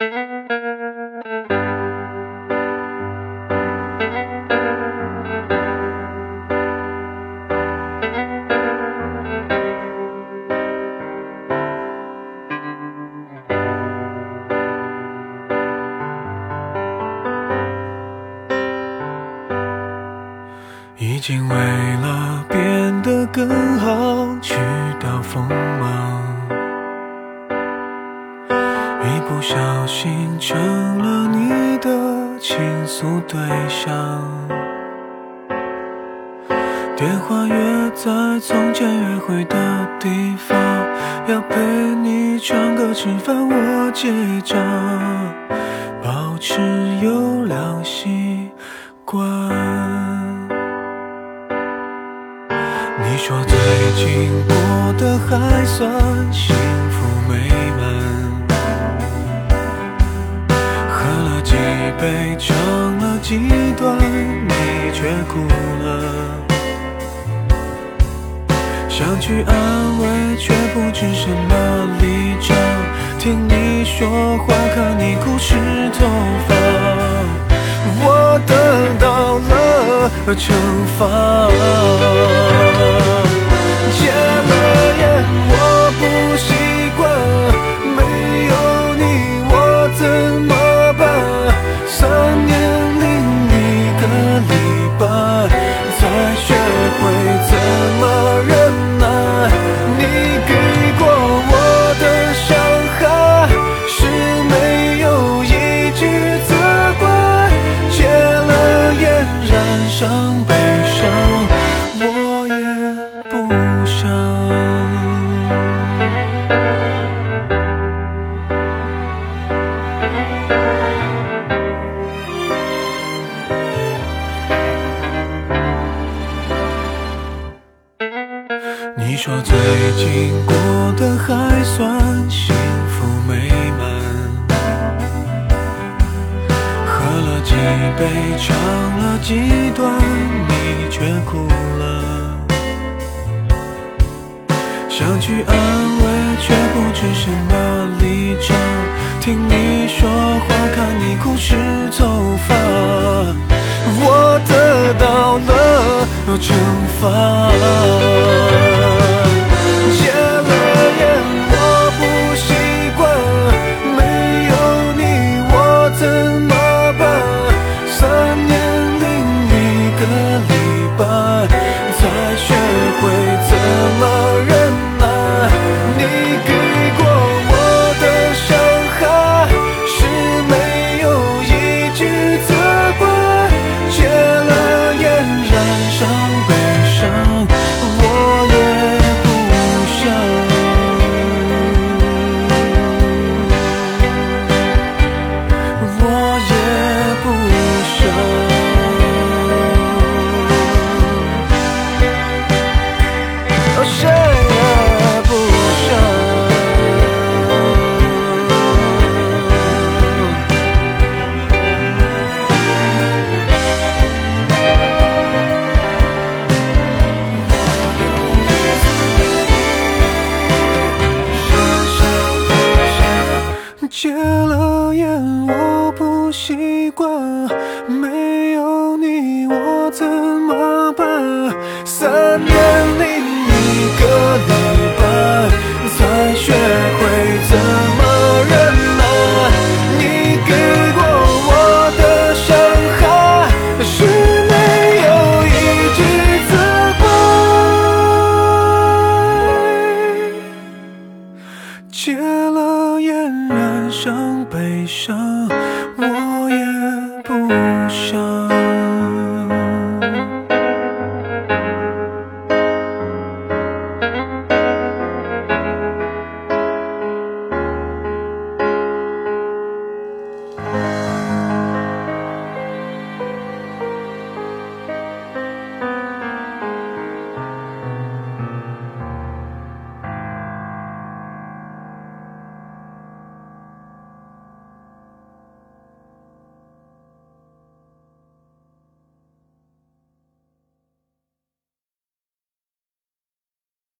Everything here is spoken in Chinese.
已经为了变得更好去掉锋芒，不小心成了你的倾诉对象。电话约在从前约会的地方，要陪你唱歌吃饭，我结账，保持优良习惯。你说最近过得还算几杯，唱了几段，你却哭了。想去安慰，却不知什么立场。听你说话，看你哭湿头发，我得到了惩罚。悲伤，我也不想。你说最近过得还算幸福美喝了几杯，唱了几段，你却哭了。想去安慰，却不知什么立场。听你说话，看你哭湿头发，我得到了惩罚。戒了烟，我不习惯，没有你，我怎怎么办？三年零一个礼拜，才学会怎么忍耐。你给过我的伤害，是没有一句责怪。戒了烟，染上悲伤，我也不想。